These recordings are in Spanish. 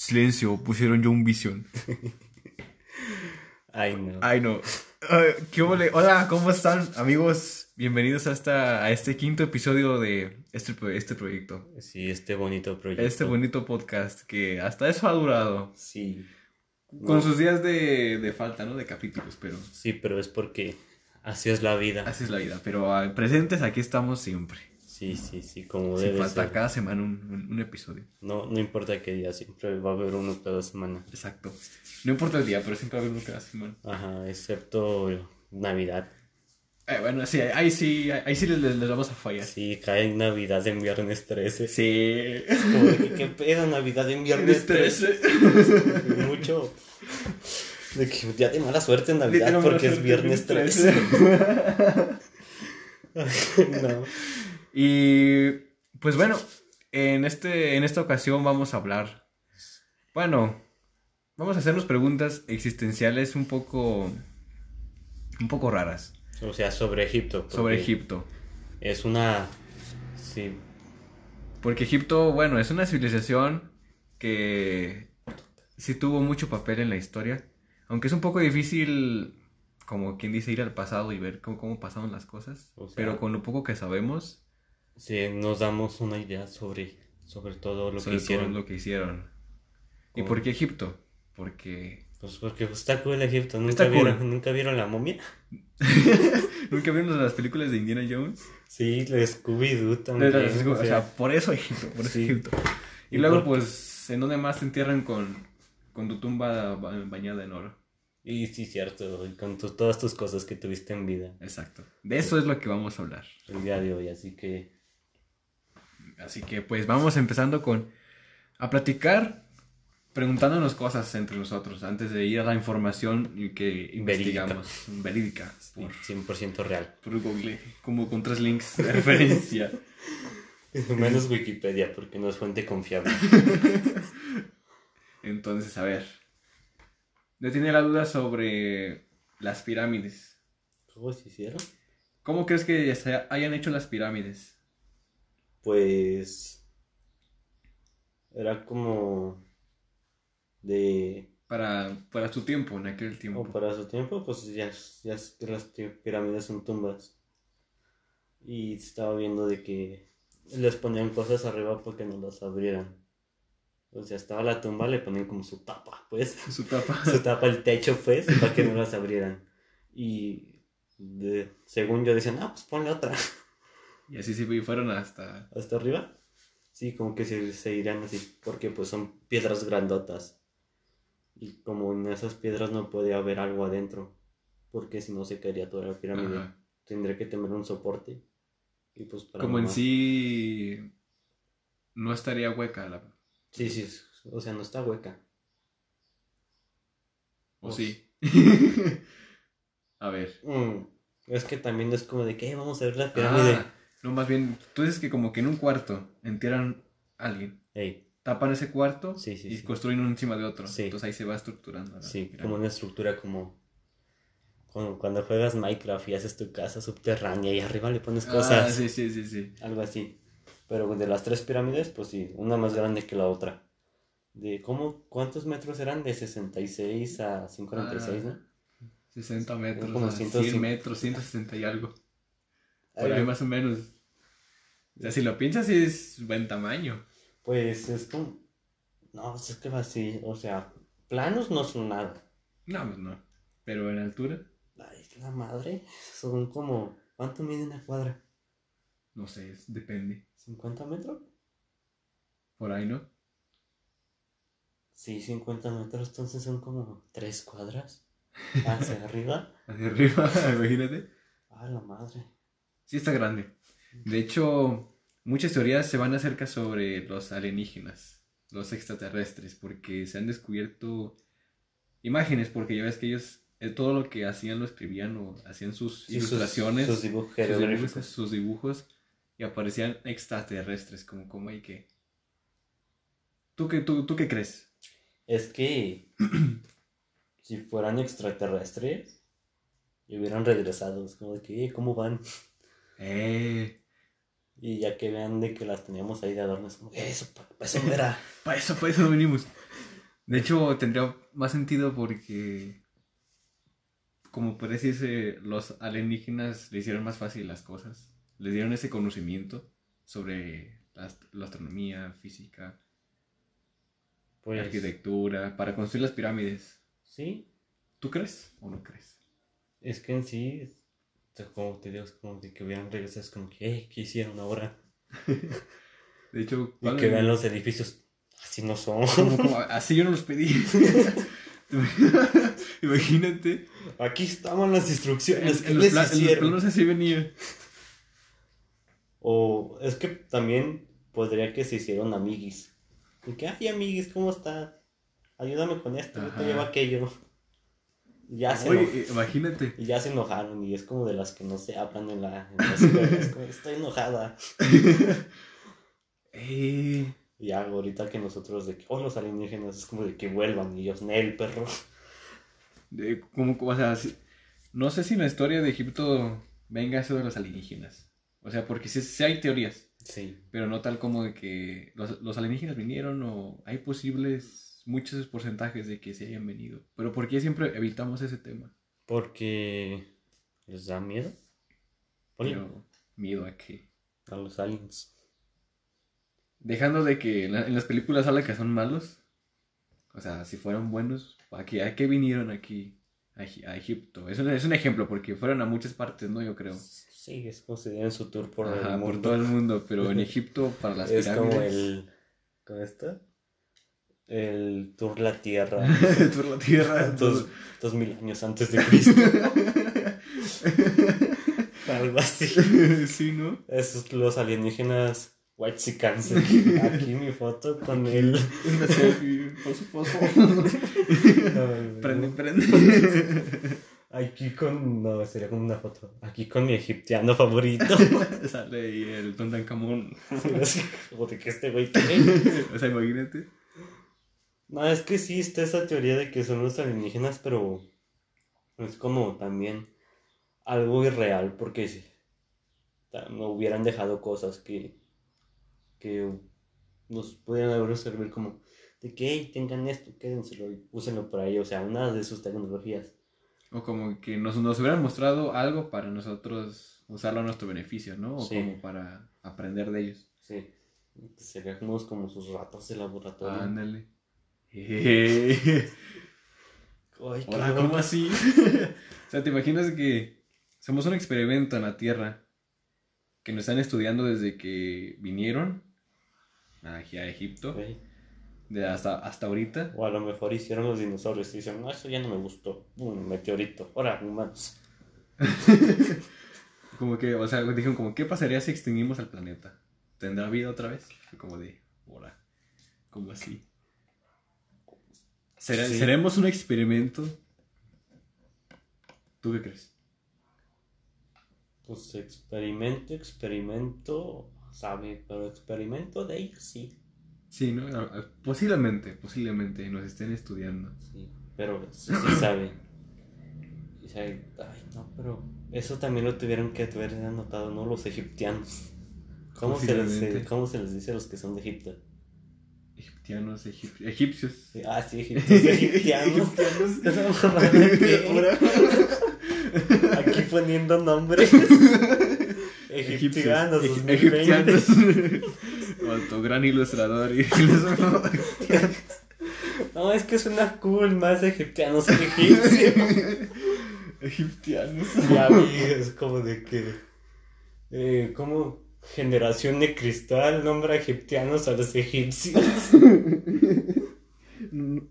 Silencio, pusieron yo un visión. Ay, no. Ay, no. Ay, ¿Qué? Hola, ¿cómo están, amigos? Bienvenidos a, esta, a este quinto episodio de este, este proyecto. Sí, este bonito proyecto. Este bonito podcast que hasta eso ha durado. Sí. Con No. sus días de, de falta, ¿no? De capítulos, pero Sí, pero es porque así es la vida. así es la vida. Pero ah, presentes, aquí estamos siempre. Sí, sí, sí, como Sin debe falta ser. cada semana un, un- un episodio. No, no importa qué día, siempre va a haber uno cada semana. Exacto. No importa el día, pero siempre va a haber uno cada semana. Ajá, excepto Navidad. Eh, bueno, sí, ahí sí, ahí sí les, vamos a fallar. Sí, cae en Navidad en viernes 13. Sí. Como que, ¿Qué pedo Navidad en viernes 13? Mucho. De que día de mala suerte en Navidad porque es viernes 13. no. Y pues bueno, en, este, en esta ocasión vamos a hablar. Bueno, vamos a hacernos preguntas existenciales un poco. un poco raras O sea, sobre Egipto. sobre Egipto. Es una. Sí, Porque Egipto, bueno, es una civilización que sí tuvo mucho papel en la historia. Aunque es un poco difícil, como quien dice, ir al pasado y ver cómo, cómo pasaron las cosas. O sea- Pero con lo poco que sabemos, sí, nos damos una idea sobre, sobre todo lo sobre que hicieron. todo lo que hicieron. ¿Y por qué Egipto? Porque... Pues porque está cool Egipto. ¿Nunca, Está cool. vieron, ¿Nunca vieron la momia? ¿Nunca vieron las películas de Indiana Jones? Sí, la Scooby-Doo también. las- o o sea, sea, por eso Egipto, por eso sí. Egipto. Y, Y luego, por- pues, ¿en dónde más te entierran con, con tu tumba ba- bañada en oro? y sí, cierto. y con tu- todas tus cosas que tuviste en vida Exacto. De eso es lo que vamos a hablar. el día de hoy. Así que. Así que, pues, vamos empezando con... A platicar, preguntándonos cosas entre nosotros, antes de ir a la información y que investigamos. Verídica. Por, 100% real. por Google, como con tres links de referencia. Menos Wikipedia, porque no es fuente confiable. Entonces, a ver. Yo tenía la duda sobre las pirámides. ¿Cómo se hicieron? ¿Cómo crees que se hayan hecho las pirámides? Pues. Era como. De. Para, para su tiempo, en aquel O tiempo. para su tiempo, pues ya, ya las pirámides son tumbas. Y estaba viendo de que les ponían cosas arriba para que no las abrieran. O sea, estaba la tumba, le ponían como su tapa, pues. Su tapa. Su tapa el techo, pues, para que no las abrieran. Y de- según yo decían, ah, pues ponle otra. Y así sí fueron hasta... Hasta arriba. Sí, como que se, se irían así, porque pues son piedras grandotas. Y como en esas piedras no puede haber algo adentro, porque si no se caería toda la pirámide. Ajá. Tendría que tener un soporte. Y pues para Como en sí... No estaría hueca la... Sí, sí, o sea, no está hueca. ¿O Pues- sí? a ver. Mm, Es que también es como de que "Eh, vamos a ver la pirámide. Ah, no, más bien, tú dices que como que en un cuarto entierran a alguien. Ey, Tapan ese cuarto Sí, sí, y sí. construyen uno encima de otro. Entonces ahí se va estructurando. la sí, como una estructura como... Como cuando juegas Minecraft y haces tu casa subterránea y arriba le pones cosas. Ah, sí, sí, sí, sí. Algo así. Pero de las tres pirámides, pues sí, una más grande que la otra. De cómo, ¿cuántos metros eran? De 66 a 146, ¿no? 60 metros, Como a 105. 100 metros, 160 y algo. Por ahí más o menos. O sea, si lo piensas, sí es buen tamaño. Pues es como... No, es que va así, o sea, planos no son nada. No, pues no. Pero en altura, Ay, la madre, son como... ¿Cuánto mide una cuadra? no sé, es- depende. ¿50 metros? Por ahí, ¿no? Sí, 50 metros, entonces son como 3 cuadras. Hacia arriba. Hacia arriba, imagínate. Ah, la madre. Sí está grande. De hecho, muchas teorías se van acerca sobre los alienígenas, los extraterrestres, porque se han descubierto imágenes, porque ya ves que ellos eh, todo lo que hacían lo escribían o hacían sus Sí, ilustraciones, Sus, dibujos sus dibujos, sus dibujos, y aparecían extraterrestres, como, como hay que... ¿Tú qué, tú, ¿Tú qué crees? Es que si fueran extraterrestres y hubieran regresado, es como de que, "Eh, ¿cómo van? Eh, Y ya que vean de que las teníamos ahí de adorno, es como, "Eh, eso, pa- pa' eso no era. para eso, para eso no venimos. De hecho, tendría más sentido porque, como puede decirse, los alienígenas le hicieron más fácil las cosas. Les dieron ese conocimiento sobre la, la astronomía, física, Pues, arquitectura, para construir las pirámides. sí, ¿Tú crees o no crees? es que en sí, es- como te digo, es como de que hubieran regresado, es como que, "Ey, ¿qué hicieron ahora? De hecho, Y que vean los edificios, así no son. como- como- así yo no los pedí. Imagínate. Aquí estaban las instrucciones, ¿qué en los, les pla- en los planos así venía. O es que también podría que se hicieron amiguis. Y que, ay, amiguis, ¿cómo está? Ayúdame con esto, yo te llevo aquello. Ya se, Oye, eno- eh, imagínate. y ya se enojaron y es como de las que no se hablan en la, en la escuela. Es como, estoy enojada. Eh, Y ya ahorita que nosotros de que, oh, los alienígenas, es como de que vuelvan y ellos, Nel, perro. de- como, o sea, si- no sé si en la historia de Egipto venga eso de los alienígenas. O sea, porque sí, sí hay teorías, Sí. pero no tal como de que los, los alienígenas vinieron o hay posibles muchos porcentajes de que se hayan venido. Pero ¿por qué siempre evitamos ese tema? Porque les da miedo. Pero miedo a que... a los aliens. Dejando de que en, la- en las películas hablan que son malos. O sea, si fueran buenos, ¿a qué, a qué vinieron aquí a, Egi- a Egipto? Es un, es un ejemplo porque fueron a muchas partes, ¿no? Yo creo. Sí, es como si dieran su tour por Ajá, el por mundo. todo el mundo, pero en Egipto para las es pirámides. como el. ¿Cómo está? El tour la Tierra. por la tierra. dos, dos mil años antes de Cristo. Algo así. sí, ¿no? Esos los alienígenas White Aquí mi foto con el. Una selfie, poso, poso. No, prende, prende. Aquí con. No, sería como una foto. Aquí con mi egiptiano favorito. Sale ahí el Tontancamón. Así como de que este güey tiene. O sea, imagínate. No, es que sí está esa teoría de que son los alienígenas, pero es como también algo irreal, porque si no hubieran dejado cosas que, que nos pudieran haber servir como de que hey, tengan esto, quédenselo y úsenlo por ahí, o sea, una de sus tecnologías. O como que nos, nos hubieran mostrado algo para nosotros usarlo a nuestro beneficio, ¿no? O Sí. como para aprender de ellos. Sí, seríamos como sus ratos de laboratorio. Ándale. Eh, Ay, loco. ¿cómo así? o sea, ¿te imaginas que somos un experimento en la Tierra que nos están estudiando desde que vinieron aquí a Egipto, Güey. de hasta, hasta ahorita? O a lo mejor hicieron los dinosaurios y dicen, no, eso ya no me gustó. Un meteorito. Ahora, humanos. Como que, o sea, dijeron como, ¿qué pasaría si extinguimos al planeta? ¿Tendrá vida otra vez? Como de, ahora, ¿cómo así? ¿Será- Sí. ¿Seremos un experimento? ¿Tú qué crees? Pues experimento, experimento, sabe, pero experimento de ellos sí. Sí, ¿no? Posiblemente, posiblemente nos estén estudiando. Sí, pero sí, sí sabe. Y sabe, ay, no, pero eso también lo tuvieron que haber anotado, ¿no? Los egiptianos. ¿Cómo se, les, Posiblemente. ¿Cómo se les dice a los que son de Egipto? Egiptianos, egip- egipcios. Ah, sí, egipcios, egipcianos. Aquí poniendo nombres. Egipcianos, Egip- 2020. egipcianos. Otro gran ilustrador y. No, es que suena cool, más egipcianos que egipcios. egipcianos. Ya vi, es como de que. Eh, como generación de cristal nombra egipcianos a los egipcios.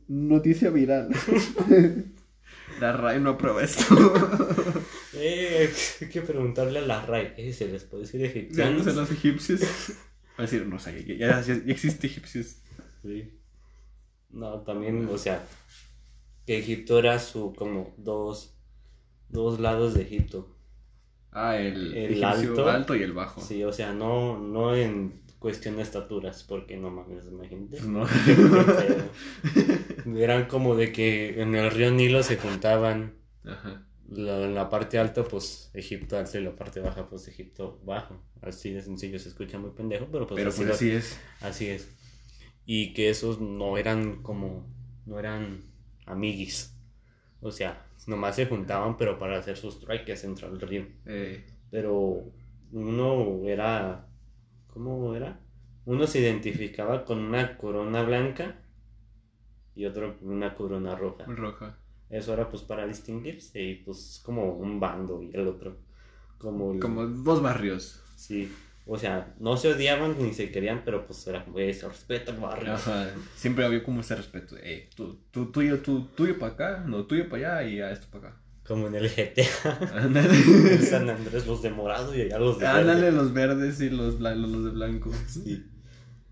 Noticia viral. La RAE no aprueba esto. Eh, hay que preguntarle a la RAI. Eh, ¿Se les puede decir Ya egipcianos? no sé los egipcios. Va a decir, no sé, ya, ya- ya existe egipcios. Sí. No, también, o sea, que Egipto era su como dos, dos lados de Egipto. Ah, el, El alto. y el bajo. Sí, o sea, no, no en cuestión de estaturas, porque no mames, imagínate. No. Eran como de que en el río Nilo se juntaban Ajá. la, en la parte alta, pues Egipto alto y la parte baja, pues Egipto bajo. Así de sencillo, se escucha muy pendejo, pero pues, Pero así, pues lo- así es. así es. Y que esos no eran como no eran amiguis. O sea, nomás se juntaban, pero para hacer sus trueques entre el río. Eh, Pero uno era. ¿Cómo era? Uno se identificaba con una corona blanca y otro con una corona roja. roja. Eso era pues para distinguirse y pues como un bando y el otro. Como, el- Como dos barrios. Sí. O sea, no se odiaban ni se querían, pero pues era "Eh, se respeta el barrio. Ajá. Siempre había como ese respeto. Eh, tú, tú, tuyo, tú, tuyo para acá, no, tuyo para allá y a esto para acá. Como en el GTA. Ándale. en San Andrés los de morado y allá los de verde. Ándale, los verdes y los, los de blanco. Sí.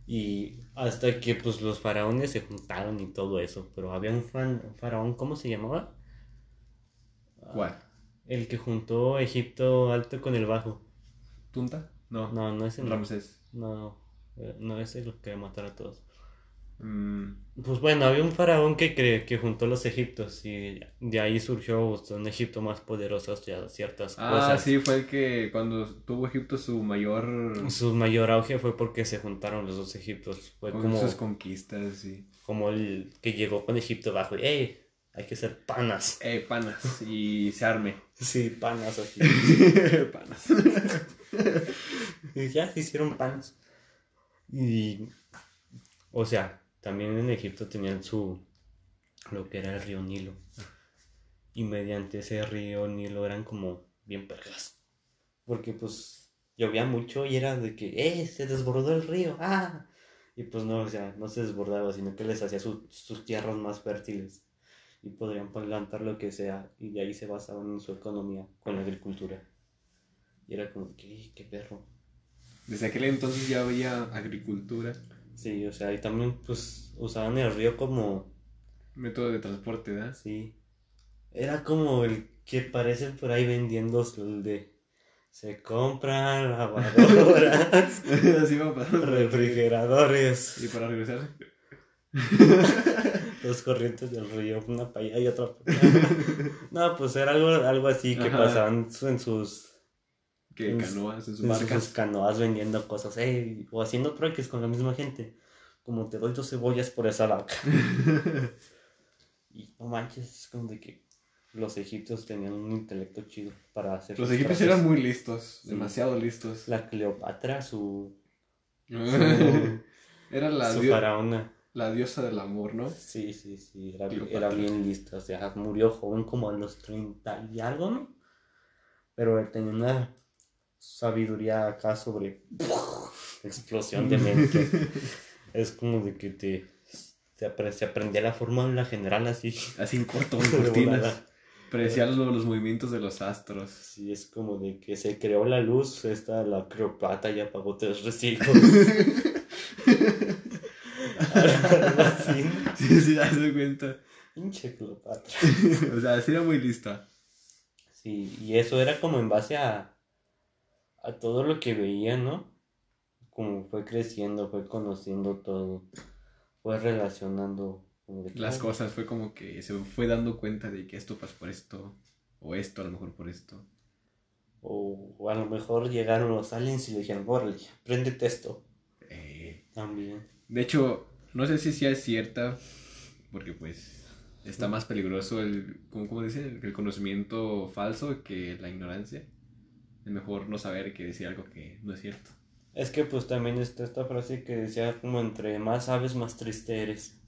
Y hasta que pues los faraones se juntaron y todo eso. Pero había un faraón, ¿cómo se llamaba? ¿Cuál? El que juntó Egipto alto con el bajo. ¿Tunta? No. No, no es el Ramsés. No, eh, no es el que matar a todos. Mm, Pues bueno, había un faraón que, cre- que juntó los egiptos y de ahí surgió un Egipto más poderoso hacia ciertas Ah, cosas. sí, fue el que cuando tuvo Egipto su mayor. Su mayor auge fue porque se juntaron los dos Egiptos. Fue con como, sus conquistas y. como el que llegó con Egipto bajo y ¡Ey! Hay que ser panas. Eh, panas. Y se arme. Sí, panas así. panas. y ya se hicieron panas. Y. O sea, también en Egipto tenían su. lo que era el río Nilo. Y mediante ese río Nilo eran como bien pergas. Porque pues llovía mucho y era de que, ¡eh! Se desbordó el río, ¡ah! Y pues no, o sea, no se desbordaba, sino que les hacía su- sus tierras más fértiles. Y podrían plantar lo que sea. Y de ahí se basaban en su economía con la agricultura. Y era como, ¿qué, qué perro? Desde aquel entonces ya había agricultura, Sí, o sea, y también pues usaban el río como, método de transporte, ¿verdad? sí, era como el que parece por ahí vendiendo el de, se compran lavadoras, Así va refrigeradores, Y para regresar. dos corrientes del río, una para allá y otra para allá. No, pues era algo, algo así que Ajá. pasaban en sus, Que En- canoas en sus en sus canoas vendiendo cosas, ey, o haciendo trueques con la misma gente, como te doy dos cebollas por esa vaca. Y no manches, es como de que los egipcios tenían un intelecto chido para hacer. Los egipcios eran muy listos, Sí. demasiado listos. La Cleopatra, su, Era la, su faraona. la diosa del amor, ¿no? Sí, sí, sí, era bien lista. O sea, murió joven como a los 30 y algo, ¿no? Pero él tenía una sabiduría acá sobre explosión de mente. es como de que te, se aprendía la fórmula general así. Así en corto, en cortinas. Predecía lo- los movimientos de los astros. Sí, es como de que se creó la luz, esta la Cleopatra ya apagó tres. Algo así. Sí, sí, das cuenta. Pinche Cleopatra. o sea, sí era muy lista. Sí, y eso era como en base a, a todo lo que veía, ¿no? Como fue creciendo, fue conociendo todo, fue relacionando Las "Ah, cosas fue como que se fue dando cuenta de que esto pasa por esto. O esto a lo mejor por esto. O, o a lo mejor llegaron los aliens y le dijeron, órale, préndete esto. Eh, También. de hecho, no sé si sea cierta. Porque pues está más peligroso el. El conocimiento falso que la ignorancia. Es mejor no saber que decir algo que no es cierto. Es que pues también está esta frase que decía como entre más sabes, más triste eres.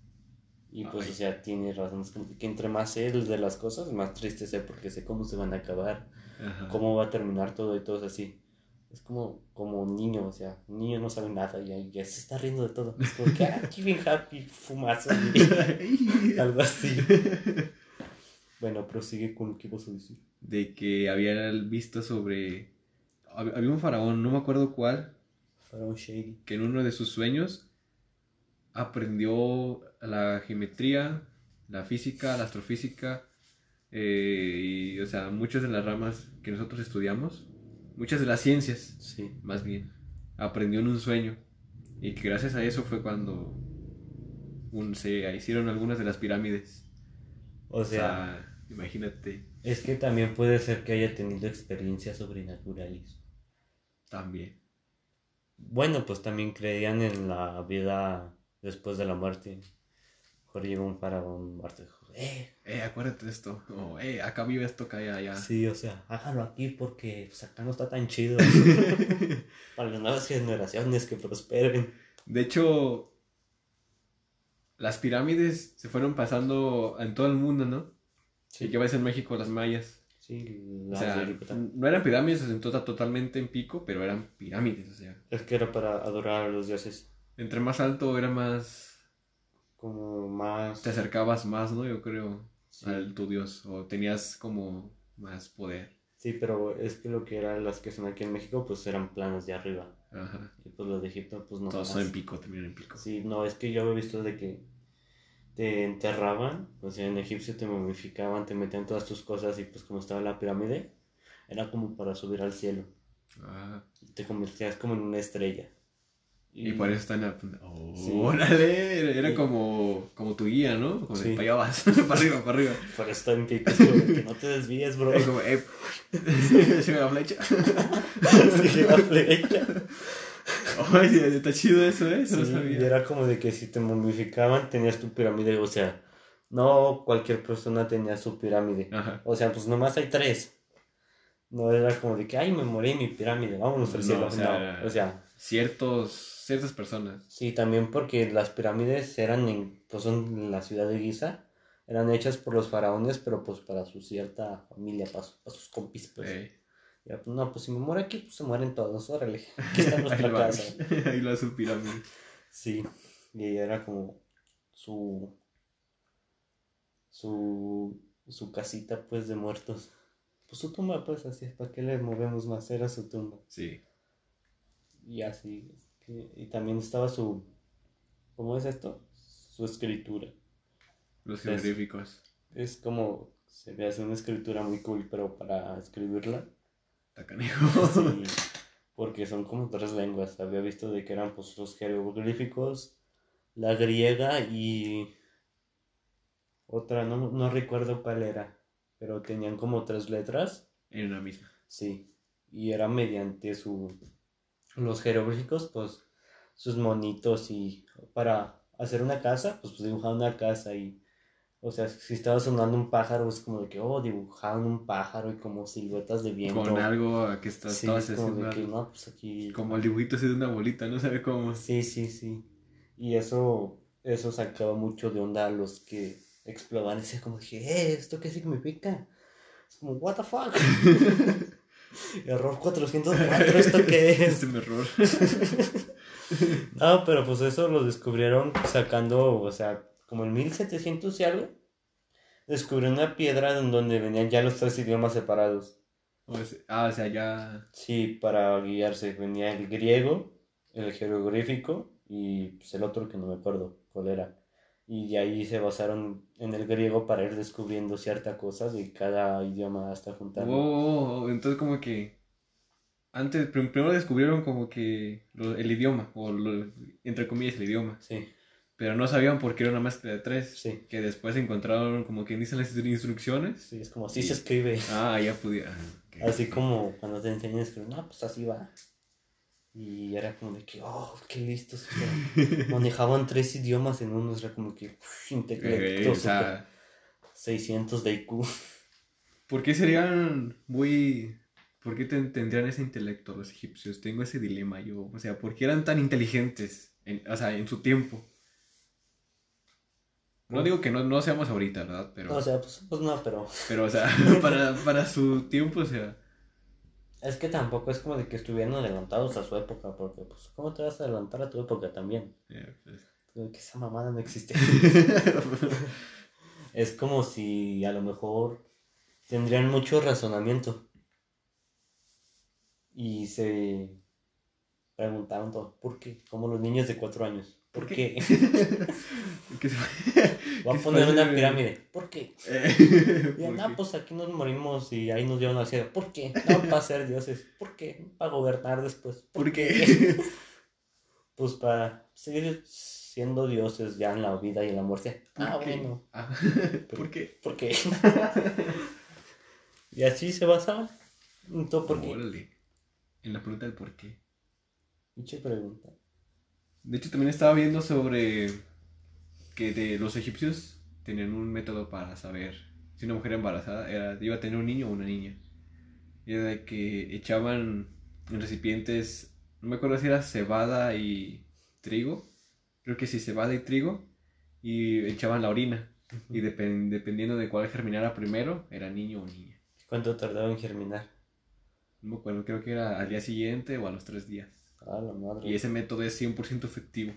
Y pues Ay. o sea, tiene razón, es como que entre más sé de las cosas, más triste sé porque sé cómo se van a acabar, Ajá. cómo va a terminar todo y todo es así. Es como, como un niño, o sea, un niño no sabe nada y ya se está riendo de todo. Es como que, ah, qué bien happy, fumazo, y algo así. Bueno, prosigue con lo que vas a decir. de que había visto sobre... hab- Había un faraón, no me acuerdo cuál, Para un shady. que en uno de sus sueños aprendió la geometría, la física, la astrofísica, eh, y, o sea, muchas de las ramas que nosotros estudiamos, muchas de las ciencias, Sí. más bien, aprendió en un sueño. Y que gracias a eso fue cuando un- se hicieron algunas de las pirámides. O O sea, sea, imagínate es que también puede ser que haya tenido experiencias sobrenaturales. también. Bueno, pues también creían en la vida después de la muerte. Mejor llegó un faraón muerto eh, Eh, acuérdate de esto. O, eh, acá vive esto, acá allá. allá. sí, o sea, hágalo aquí porque pues, acá no está tan chido. Para las nuevas generaciones que prosperen. De hecho, las pirámides se fueron pasando en todo el mundo, ¿no? Y que ves en México las mayas. Sí, O las sea, de Yucatán. no eran pirámides en tota- totalmente en pico, pero eran pirámides. O sea, Es que era para adorar a los dioses. entre más alto era más. Como más. Te acercabas más, ¿no? Yo creo, Sí. al tu dios. O tenías como más poder. Sí, pero es que lo que eran las que son aquí en México, pues eran planos de arriba. Ajá. Y pues los de Egipto, pues no. Todos son en pico, también en pico. Sí, no, es que yo he visto de que te enterraban, o sea, en Egipcio te momificaban, te metían todas tus cosas y pues como estaba la pirámide, era como para subir al cielo. Ah, te convertías como en una estrella. y por eso están. a- Sí. ¡Órale! Era, como, como tu guía, ¿no? Como Sí. para allá vas, para arriba, para arriba. Por eso está en pico, es como de que no te desvíes, bro. Es como, eh, se me la flecha. Sigue la flecha. Oye, está chido eso, ¿eh? Eso no Sí, y era como de que si te momificaban tenías tu pirámide, o sea, no cualquier persona tenía su pirámide. Ajá. O sea, pues nomás hay tres. No era como de que, ay, me morí mi pirámide, vámonos al No, cielo. o sea, no, o sea, Ciertos, ciertas personas. sí, también porque las pirámides eran en, pues son en la ciudad de Giza, eran hechas por los faraones, pero pues para su cierta familia, para, su- para sus compis, pues. Ya, pues, no, pues si me muero aquí, pues se mueren todos, órale. Aquí está ahí nuestra va, casa. ahí va su pirámide. Sí, y era como su, su, su casita, pues, de muertos. Pues su tumba, pues, así, ¿para qué le movemos más? Era su tumba. Sí. Y así, es y también estaba su, ¿cómo es esto? Su escritura. Los Es- jeroglíficos. Es como, se ve así una escritura muy cool, pero para escribirla, Está canejo. sí, porque son como tres lenguas. Había visto de que eran, pues, los jeroglíficos, la griega y otra, no, no recuerdo cuál era, pero tenían como tres letras. En una misma. Sí, y era mediante su los jeroglíficos, pues sus monitos y para hacer una casa, pues, pues dibujaban una casa y o sea, si estaba sonando un pájaro es como de que oh, dibujaban un pájaro y como siluetas de viento. Con algo que estás, Sí, es como haciendo de que no, pues aquí Como el dibujito así de una bolita, no sabe cómo. Sí, sí, sí. Y eso eso sacaba mucho de onda a los que exploraban y decían como dije, eh, ¿esto qué significa? Es como, what the fuck? Error 404, ¿esto qué es? Este error. No, pero pues eso lo descubrieron sacando, o sea, como en 1700 y algo. Descubrieron una piedra en donde venían ya los tres idiomas separados. Sea, ah, o sea, ya. Sí, para guiarse venía el griego, el jeroglífico y pues, el otro que no me acuerdo cuál era. Y de ahí se basaron en el griego para ir descubriendo ciertas cosas de cada idioma hasta juntando. Oh, oh, entonces como que. Antes, prim- primero descubrieron como que lo- el idioma, o lo- entre comillas el idioma, Sí, pero no sabían por qué era una mezcla de tres. sí, Que después encontraron como que dicen las instrucciones. sí, es como así se escribe. Ah, ya pudiera. Así como cuando te enseñan a escribir, no, pues así va. Y era como de que, oh, qué listos. o sea, manejaban tres idiomas en uno, era como que, intelecto, o sea, super 600 de IQ. ¿por qué serían muy... ¿Por qué ten- tendrían ese intelecto los egipcios? Tengo ese dilema yo. O sea, ¿por qué eran tan inteligentes? En, o sea, en su tiempo. No digo que no, no seamos ahorita, ¿verdad? Pero, O sea, pues, pues no, pero pero o sea, para, para su tiempo, o sea... es que tampoco es como de que estuvieran adelantados a su época, porque, pues, ¿cómo te vas a adelantar a tu época también? pues. Que esa mamada no existe. es como si a lo mejor tendrían mucho razonamiento y se preguntaron todo, ¿por qué? Como los niños de cuatro años. ¿Por, ¿Por qué? ¿Qué se- Voy ¿Qué a poner una pirámide. ¿Por qué? Eh, Y, ¿por no, pues aquí nos morimos y ahí nos llevan al cielo. ¿Por qué? No, para ser dioses. ¿Por qué? Para gobernar después. ¿Por qué? Pues para seguir siendo dioses ya en la vida y en la muerte. Ah, bueno. Ah, ¿Por qué? ¿Por qué? y así se basaba. Entonces, ¿por qué? En la pregunta del por qué. Pinche pregunta. De hecho, también estaba viendo sobre que de los egipcios tenían un método para saber si una mujer embarazada era, iba a tener un niño o una niña. Y era de que echaban en recipientes, no me acuerdo si era cebada y trigo, creo que sí, cebada y trigo, y echaban la orina. Y depen- dependiendo de cuál germinara primero, era niño o niña. ¿Cuánto tardaba en germinar? No me acuerdo, creo que era al día siguiente o a los tres días. Ah, la madre. Y ese método es 100% efectivo.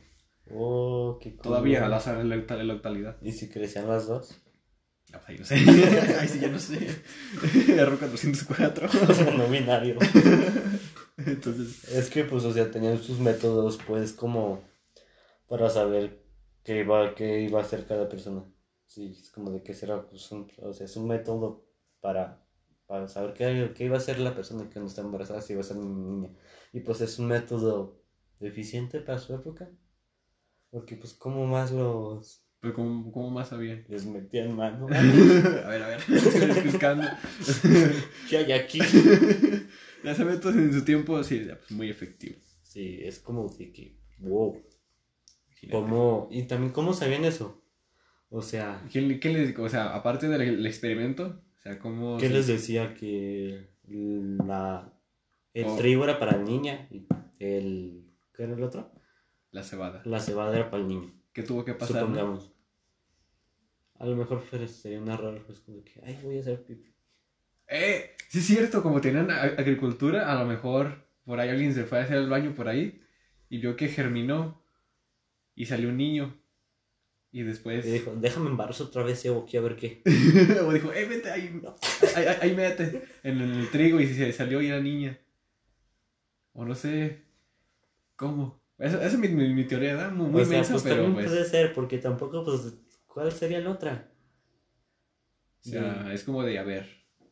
Oh, qué cool. Todavía al azar la octa- la octalidad. ¿Y si crecían las dos? Ah, pues ahí no sé. ahí sí ya no sé. Error 404. no binario. Entonces, Es que, pues, o sea, tenían sus métodos, pues, como para saber qué iba, qué iba a hacer cada persona. Sí, es como de que será, pues, un, o sea, es un método para, para saber qué, qué iba a hacer la persona que no está embarazada, si iba a ser una niña. Y, pues, es un método eficiente para su época. Porque, pues, ¿cómo más los pero ¿cómo, cómo más sabían? les metían mano? a ver, a ver. Estoy buscando. ¿Qué hay aquí? Método en su tiempo, sí, pues muy efectivo. Sí, es como de que, wow. ¿Cómo? Y también, ¿cómo sabían eso? O sea, ¿Quién, quién les, o sea, aparte del el experimento, sea, cómo... ¿qué se- les decía que la, el Oh. trigo era para niña y el, ¿qué era el otro? La cebada. La cebada era para el niño, ¿Qué tuvo que pasar? no? supongamos. A lo mejor sería una rara, pues como que, ay, voy a hacer pipí. Eh, sí es cierto, como tenían agricultura, a lo mejor por ahí alguien se fue a hacer el baño por ahí y vio que germinó y salió un niño. Y después... Y dijo, déjame embarazo otra vez, Evo, aquí a ver qué. o dijo, eh, vete ahí, ahí, ahí, mete en el trigo y se salió y era niña. O no sé, ¿cómo? Esa, esa es mi, mi, mi teoría, ¿verdad? Muy, muy o sea, mensa, pues pero pues... puede ser, porque tampoco, pues, ¿cuál sería la otra? O sea, es como de, a ver,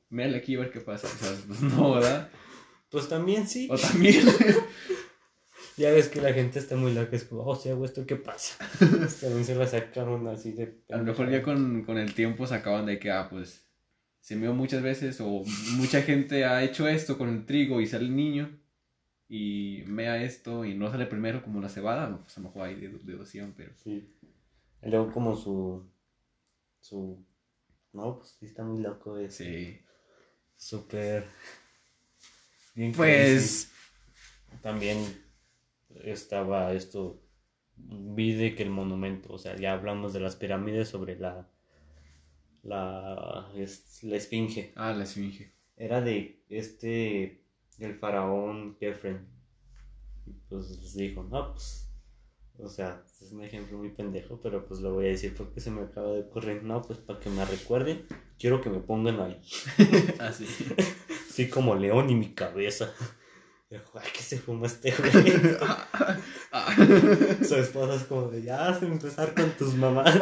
méale aquí a ver qué pasa. O sea, pues, no, ¿verdad? Pues también sí. O también... Ya ves que la gente está muy loca, es como, oh, si hago esto, ¿qué pasa? También se la sacaron así de... A lo mejor ya con, con el tiempo se acaban de que, ah, pues, se meó muchas veces o mucha gente ha hecho esto con el trigo y sale el niño y mea esto y no sale primero como la cebada, pues a lo mejor hay dedu- deducción, pero... Sí. Y luego como su... Su... No, pues sí está muy loco, es Sí. súper... bien Pues... crazy. También estaba esto... Vi de que el monumento, o sea, ya hablamos de las pirámides sobre la... La, es- la esfinge. Ah, la esfinge. era de este, el faraón Kefren. Y pues dijo, no, pues, o sea, es un ejemplo muy pendejo, pero pues lo voy a decir porque se me acaba de ocurrir. No, pues para que me recuerden, quiero que me pongan ahí, Ah, sí. así como león y mi cabeza. Ay, que se fuma este güey. Ah. Su esposa es como de, ya vas a empezar con tus mamás.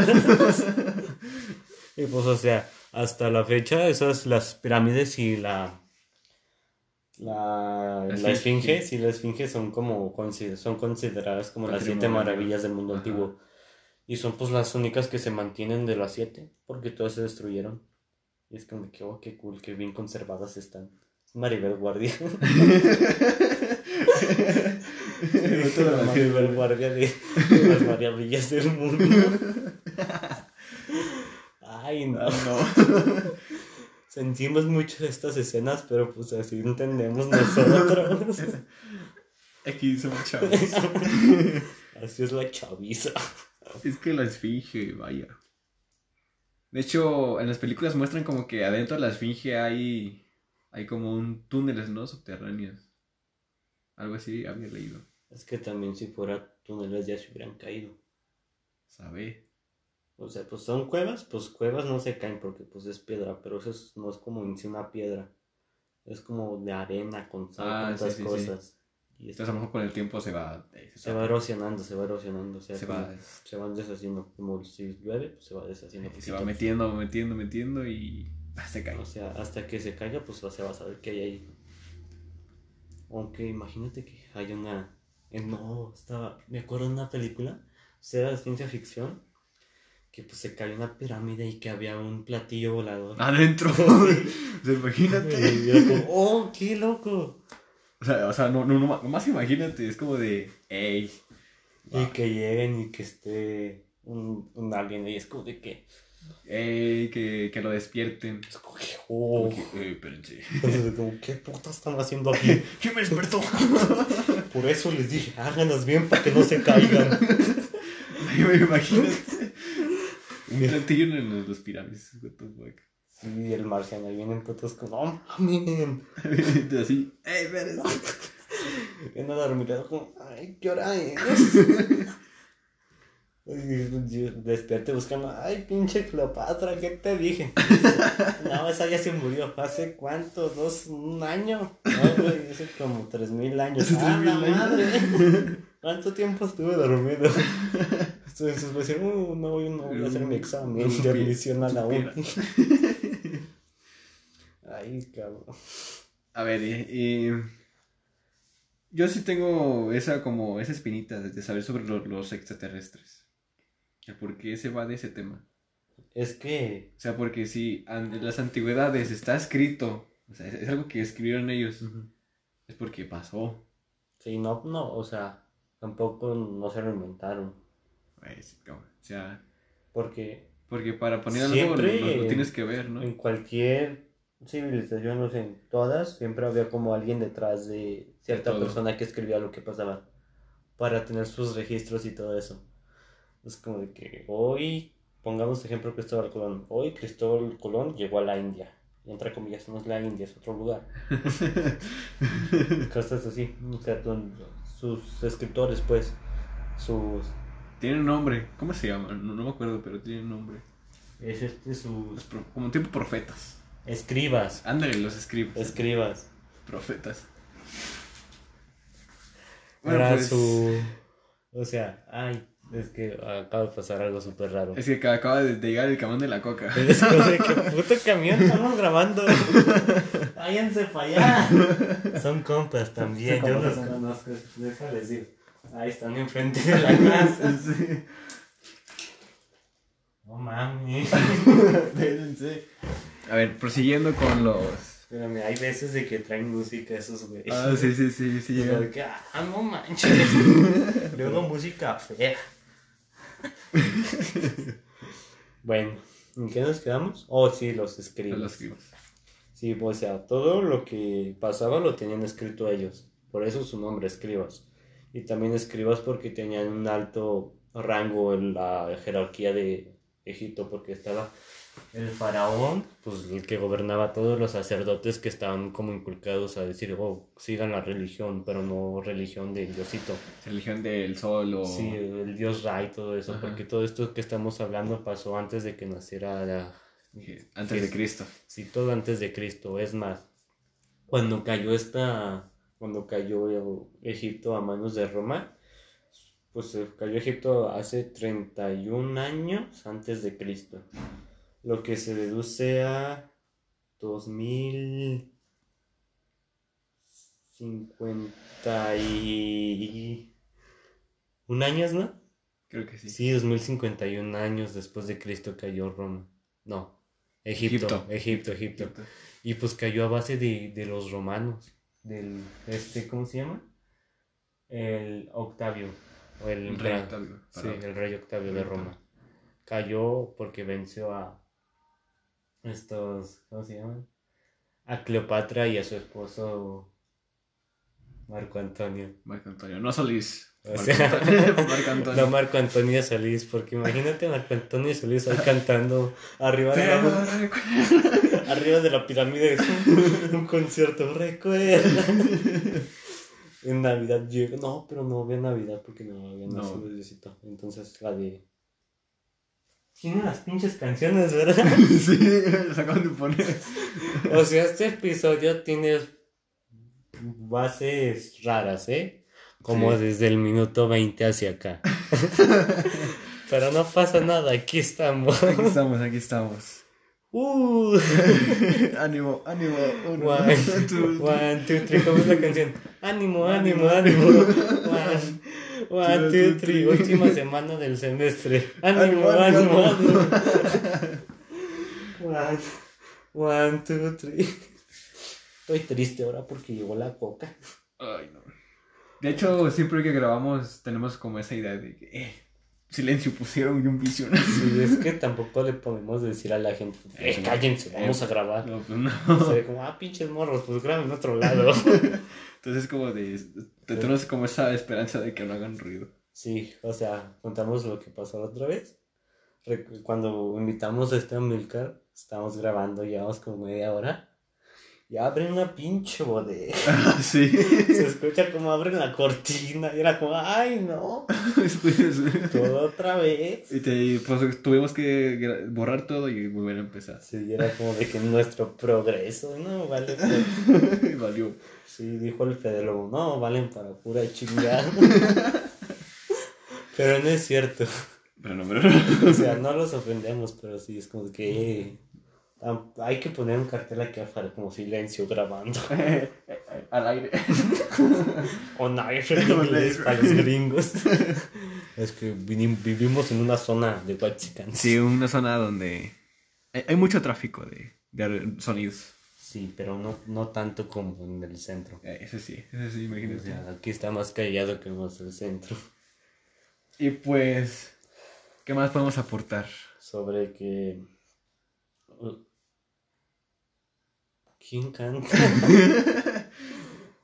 y pues, o sea, hasta la fecha, esas, las pirámides y la... La, La la esfinge, sí, la esfinge son como son consideradas como las siete maravillas del mundo Ajá. antiguo. Y son pues las únicas que se mantienen de las siete, porque todas se destruyeron. Y es como que, oh, qué cool, qué bien conservadas están. Maribel Guardia. La Maribel Guardia de las maravillas del mundo. Ay, no. Ah, no. Sentimos mucho estas escenas, pero pues así entendemos nosotros. Aquí somos chavos. Así es la chaviza. Es que la esfinge, vaya. De hecho, en las películas muestran como que adentro de la esfinge hay, hay como un túneles, ¿no? Subterráneos. Algo así había leído. Es que también si fuera túneles ya se hubieran caído. ¿Sabe? O sea, pues son cuevas, pues cuevas no se caen porque pues es piedra, pero eso es- no es como en sí una piedra. Es como de arena con sal, Ah, sí, sí. cosas. Y Entonces a lo mejor con el tiempo se va... eh, se va erosionando, se va erosionando. O sea, Se va- se van deshaciendo. Como si llueve, pues se va deshaciendo. se va metiendo, metiendo, metiendo y se cae. O sea, hasta que se caiga, pues se va a saber qué hay ahí. Aunque imagínate que hay una. eh, no, estaba. Me acuerdo de una película. O sea, era de ciencia ficción. Que pues se cayó una pirámide y que había un platillo volador. Adentro. o sea, imagínate. Y como, ¡oh, qué loco! O sea, o sea no, no, no, nomás imagínate. Es como de... ¡Ey! Y que lleguen y que esté. un, un alien y es como de que. Ey, que, que lo despierten. Es como que. Oh. Como que, eh, espérense. Entonces, como, ¿qué puta están haciendo aquí? ¿Quién me despertó? Por eso les dije, háganos bien para que no se caigan. me imagino. Un platillo en los pirámides. What the fuck. Sí, el marciano viene en putos como, no mames. Así, ey, espérense. Viene a dormir, como, ay, ¿qué hora es? Y Despierte buscando, ay, pinche Cleopatra, ¿qué te dije? No, esa ya se murió. ¿Hace cuánto? ¿Dos? ¿Un año? No, güey, hace como tres mil años. ¡Ah, la 3000 años. madre! ¿Cuánto tiempo estuve dormido? Entonces voy a decir, uh, no, no voy a hacer mi examen de admisión a la. Ay, cabrón. A ver, y, y yo sí tengo esa como esa espinita de de saber sobre lo- los extraterrestres. Por qué se va de ese tema. Es que. O sea, porque si en las antigüedades está escrito, o sea, es, es algo que escribieron ellos, es porque pasó. Sí, no, no, o sea, tampoco no se lo inventaron. Pues, o sea, Porque porque para poner algo Siempre, lo, lo tienes que ver, ¿no? en cualquier civilización, o sea, en todas, siempre había como alguien detrás de cierta persona que escribía lo que pasaba para tener sus registros y todo eso. Es como de que hoy, pongamos ejemplo Cristóbal Colón, hoy Cristóbal Colón llegó a la India. Entre comillas, no es la India, es otro lugar. Cosas así. O sea, con sus escritores, pues, sus... Tiene un nombre, ¿cómo se llama? No, no me acuerdo, pero tiene un nombre. Es este, pro- como tipo profetas. escribas. Ándale, los escribas. Escribas. Profetas. Era pues, su. O sea, ay, es que acaba de pasar algo súper raro. Es que acaba de llegar el camión de la coca. Es como de que puto camión estamos grabando. Váyanse para allá. Son compas también, yo los conozco. Déjales ir. Ahí están enfrente de la casa. Sí. No mames. Espérense. A ver, prosiguiendo con los. Espérame, hay veces de que traen música esos güeyes. Ah, sí, sí, sí, sí, Como llega. de que, ah, no manches. Luego música fea. bueno, ¿en qué nos quedamos? Oh, sí, los escribas. Los escribas. Sí, pues, o sea, todo lo que pasaba lo tenían escrito ellos. Por eso su nombre, escribas. Y también escribas porque tenían un alto rango en la jerarquía de Egipto, porque estaba el faraón, pues el que gobernaba todos los sacerdotes que estaban como inculcados a decir, oh, sigan la religión, pero no religión del diosito. Religión del sol o. Sí, el dios Ra y todo eso, Ajá. porque todo esto que estamos hablando pasó antes de que naciera la, Antes de Cristo. Sí, todo antes de Cristo. Es más, cuando cayó esta, cuando cayó Egipto a manos de Roma, pues eh, cayó Egipto hace 31 años antes de Cristo. Lo que se deduce a 2050 y... ¿Un años, no? Creo que sí. Sí, 2051 años después de Cristo cayó Roma. No, Egipto, Egipto, Egipto. Egipto. Y pues cayó a base de, de los romanos. Del, este, ¿cómo se llama? El Octavio. O el, El rey Octavio, Sí, el rey Octavio de Roma. Cayó porque venció a estos, ¿cómo se llaman? A Cleopatra y a su esposo Marco Antonio. Marco Antonio. No Solís. O Marco sea, Antonio. Marco Antonio. No Marco Antonio Solís, porque imagínate a Marco Antonio Solís ahí cantando arriba de la, arriba de la pirámide un, concierto, recuerda. En Navidad llega, no, pero no había Navidad porque no había No. nacido Diosito. Entonces la de. Tiene las pinches canciones, ¿verdad? sí, los acaban de poner. O sea, este episodio tiene bases raras, ¿eh? Como Sí. desde el minuto 20 hacia acá. Pero no pasa nada, aquí estamos. Aquí estamos, aquí estamos. Uh. ánimo, ánimo. Uno, One, two, one, two, three, ¿cómo es la canción? Ánimo, ánimo, ánimo. One, one, two, three. Última semana del semestre. Ánimo, Ánimo, ánimo, ánimo. ánimo. One, one, two, three. Estoy triste ahora porque llegó la coca. Ay, no. De hecho, siempre que grabamos tenemos como esa idea de que, eh, silencio pusieron y un vision. Sí, es que tampoco le podemos decir a la gente, eh, cállense, vamos a grabar. No, pues no. Se ve como, ah, pinches morros, pues graben en otro lado. Entonces es como de... Te tenemos como esa esperanza de que no hagan ruido. Sí, o sea, contamos lo que pasó la otra vez. Cuando invitamos a este Milcar, estábamos grabando, llevamos como media hora. Y abren una pinche bodega. sí. Se escucha como abren la cortina. Y era como, ay, no, todo otra vez. y te, pues tuvimos que borrar todo y volver a empezar. Sí, era como de que nuestro progreso, no, vale. pues. Y Valió. Sí, dijo el Fede Lobo, no, valen para pura chingada. Pero no es cierto. Pero no, pero... O sea, no los ofendemos, pero sí, es como que eh, hay que poner un cartel aquí afuera como silencio grabando. Al aire. On air en On inglés air. para los gringos. Es que vivimos en una zona de Huaxicán. Sí, una zona donde hay, hay mucho tráfico de, de sonidos. Sí, pero no, no tanto como en el centro. Eh, Ese sí, ese sí, O imagínate. sea, aquí está más callado que en el centro. Y pues, ¿qué más podemos aportar? Sobre que... ¿Quién canta?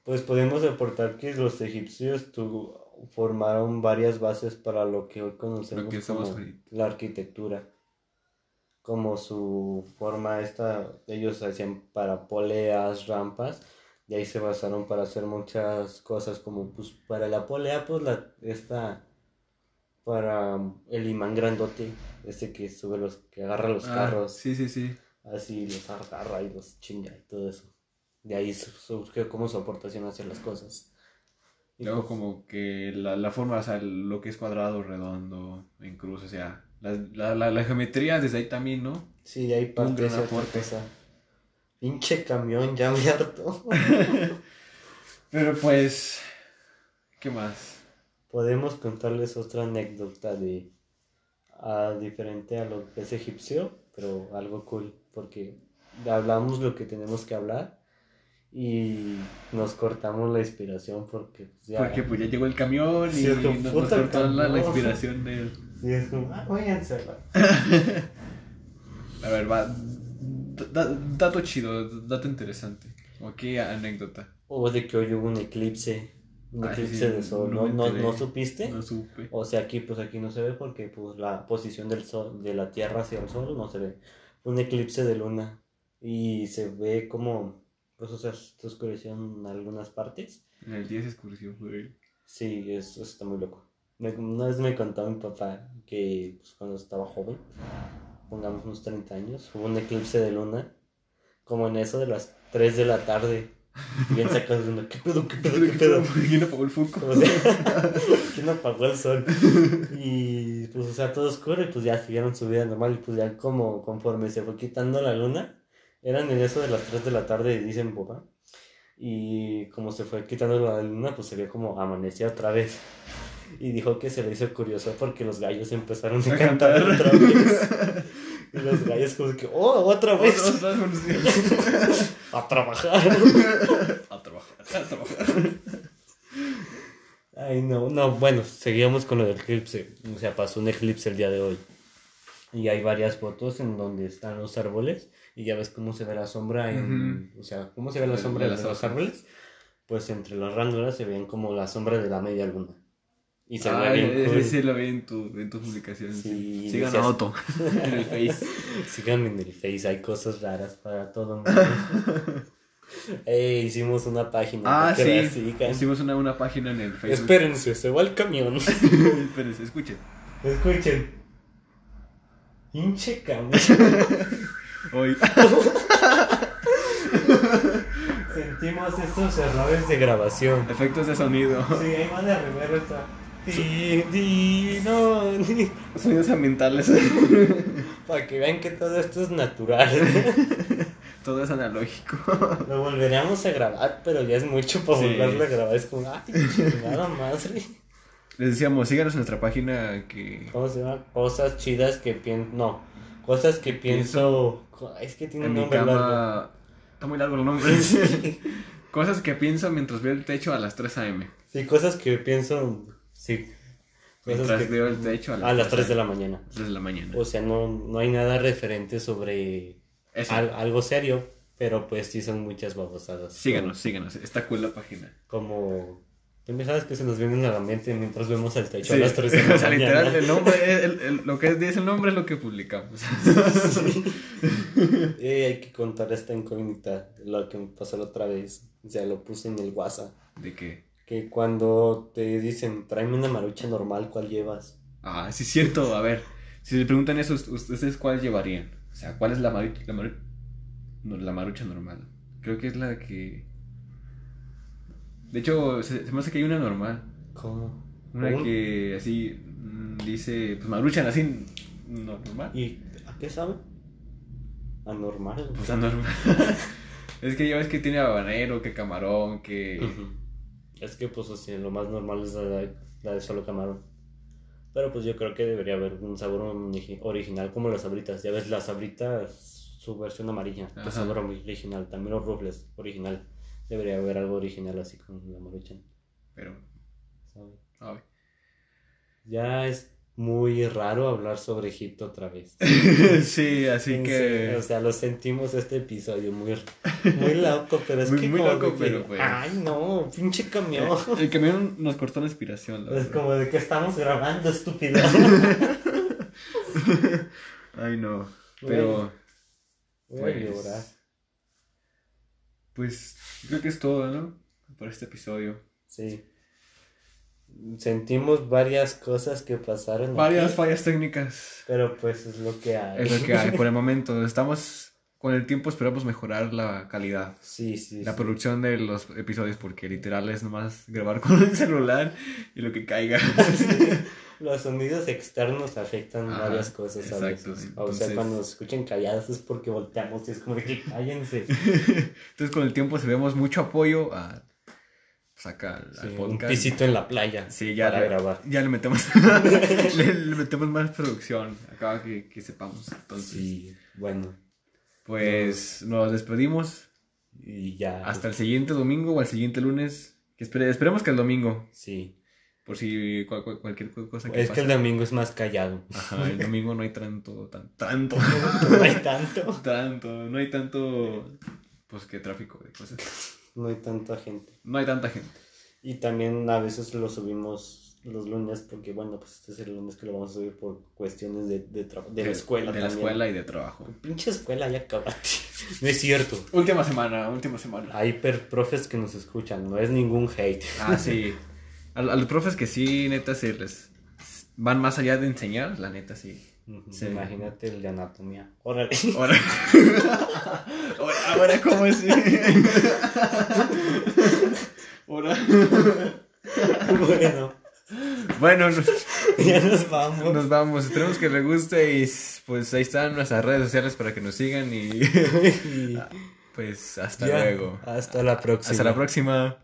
Pues podemos aportar que los egipcios tu- formaron varias bases para lo que hoy conocemos que como la arquitectura. Como su forma esta, ellos hacían para poleas, rampas, y ahí se basaron para hacer muchas cosas como pues para la polea, pues la esta para el imán grandote, este que sube los, que agarra los Ah, carros Sí, sí, sí. Así los agarra y los chinga y todo eso. De ahí su- surgió como su aportación hacia las cosas. Y Luego pues, como que la, la forma, o sea, lo que es cuadrado, redondo, en cruz, o sea, la, la, la, geometría desde ahí también, ¿no? Sí, de ahí un parte gran aporte. cosa. Pinche camión, ya me harto. Pero pues, ¿qué más? Podemos contarles otra anécdota de ah, diferente a lo que es egipcio, pero algo cool, porque hablamos lo que tenemos que hablar y nos cortamos la inspiración porque pues, ya Porque pues ya llegó el camión y nos, nos cortó la, la inspiración del... Sí, es como, ah. A ver, va. da- dato chido, dato interesante. ¿O qué anécdota? O de que hoy hubo un eclipse, un Ay, eclipse sí, de sol, no ¿no, no, no supiste? No supe. O sea, aquí pues aquí no se ve porque pues la posición del sol, de la Tierra hacia el sol no se ve. Un eclipse de luna y se ve como, pues o sea, se oscureció en algunas partes. En el día se escurrió, güey. Sí, eso está muy loco. Me- una vez me contó mi papá que pues, cuando estaba joven, pongamos unos 30 años, hubo un eclipse de luna, como en eso de las 3 de la tarde. Y de una, ¿qué pedo, qué pedo, qué pedo? ¿Quién apagó el foco? O sea, ¿quién apagó el sol? Y pues, o sea, todo oscuro y pues ya siguieron su vida normal y pues ya como conforme se fue quitando la luna, eran en eso de las 3 de la tarde, dicen papá. Y como se fue quitando la luna, pues se vio como amanecía otra vez. Y dijo que se le hizo curioso porque los gallos empezaron a A cantar cantar. otra vez. Y los gallos como que, oh, otra vez. Otra- otra vez, A trabajar. A trabajar, a trabajar. Ay, no, no, bueno, seguíamos con lo del eclipse. O sea, pasó un eclipse el día de hoy. Y hay varias fotos en donde están los árboles. Y ya ves cómo se ve la sombra en... O sea, ¿cómo se ve la sombra de de, los árboles? Pues entre las ránulas se ven como la sombra de la media luna. Y se ve bien cool. sí lo vi en tu, en tu publicación. Sí, Sigan decías- a Otto en el Face. Síganme en el Face, hay cosas raras para todo el mundo. Eh, hicimos una página. Ah, sí. sigan. Hicimos una, una página en el Facebook. Espérense, se va el camión. Espérense, escuchen. Escuchen. Hinche camión. Hoy. Sentimos estos errores de grabación. Efectos de sonido. Sí, ahí va de primero está. Di, di, no, di. Sonidos ambientales. Para que vean que todo esto es natural. Todo es analógico. Lo volveríamos a grabar, pero ya es mucho para Sí. volverlo a grabar. Es como, ay, chingada madre. Les decíamos, síganos en nuestra página que. ¿Cómo se llama? Cosas chidas que pienso. No, cosas que pienso. Es que tiene En un nombre largo. Está muy largo el nombre. Cosas que pienso mientras veo el techo a las 3 a.m. Sí, cosas que pienso. Sí. Mientras que- veo el techo a las 3 de la mañana. 3 de la mañana. O sea, no, no hay nada referente sobre al- algo serio, pero pues sí son muchas babosadas. Síganos, síganos. Está cool la página. Como pendejadas que se nos vienen a la mente mientras vemos el techo Sí. a las 3 de la o sea, mañana. literal, el nombre, el- el- lo que dice el nombre es lo que publicamos. Eh, hay que contar esta incógnita, lo que me pasó la otra vez. O sea, lo puse en el WhatsApp. ¿De qué? Que cuando te dicen, tráeme una marucha normal, ¿cuál llevas? Ah, sí es cierto. A ver, si le preguntan eso, ¿ustedes cuál llevarían? O sea, ¿cuál es la marucha, la maru- no, la marucha normal? Creo que es la que... De hecho, se, se me hace que hay una normal. ¿Cómo? Una ¿Cómo? que así mm, dice, pues maruchan así, normal. ¿Y a qué sabe? Anormal. Pues anormal. es que ya ves que tiene habanero, que camarón, que... Es que, pues, lo más normal es la de, la de solo camarón. Pero, pues, yo creo que debería haber un sabor origi- original como las sabritas. Ya ves, las sabritas, su versión amarilla, de sabor original. También los rufles, original. Debería haber algo original así con la maruchan. Pero, ¿sabes? ay. Ya es muy raro hablar sobre Egipto otra vez. sí, así que... serio, O sea, lo sentimos este episodio muy, muy loco, pero es Muy- que muy como loco, que, pero, pues. Ay, no, pinche camión. El camión nos cortó la inspiración, la Es verdad. como de que estamos grabando, estúpido. Ay, no. Pero, Voy a pues... llorar. Pues, creo que es todo, ¿no? Por este episodio. Sí. Sentimos varias cosas que pasaron. Varias aquí, fallas técnicas. pero pues es lo que hay. Es lo que hay por el momento. Estamos... Con el tiempo esperamos mejorar la calidad. Sí, sí. La sí. producción de los episodios, porque literal es nomás grabar con el celular y lo que caiga. Los sonidos externos afectan Ajá, varias cosas a veces. O entonces- sea, cuando nos escuchen callados es porque volteamos y es como de que cállense. Entonces con el tiempo se vemos mucho apoyo a acá al, al Sí, un podcast. pisito en la playa Sí, ya para le, grabar. ya le metemos le, le metemos más producción, acaba que, que sepamos. Entonces, Sí, bueno. pues nos despedimos Y ya. hasta el siguiente domingo o al siguiente lunes. Que espere- esperemos que el domingo, Sí. por si cual- cual- cualquier cosa que Es pase. que el domingo es más callado. Ajá, el domingo no hay tanto, tan, tanto, No hay tanto. tanto, no hay tanto, pues que tráfico de cosas. No hay tanta gente. No hay tanta gente. Y también a veces lo subimos los lunes porque, bueno, pues este es el lunes que lo vamos a subir por cuestiones de, de, la escuela De la también. escuela y de trabajo. Pinche escuela, ya acabaste. No es cierto. Última semana, última semana. Hay per profes que nos escuchan, no es ningún hate. Ah, sí. A, a los profes que sí, neta, se les van más allá de enseñar, la neta, sí. Ujú, Sí. Imagínate el de anatomía. Órale. Ahora, ahora, ¿cómo es? Ahora. bueno, Bueno, nos, ya nos vamos. nos vamos. Esperemos que les guste y pues ahí están nuestras redes sociales para que nos sigan y Y pues hasta ya, luego. Hasta la próxima. Hasta la próxima.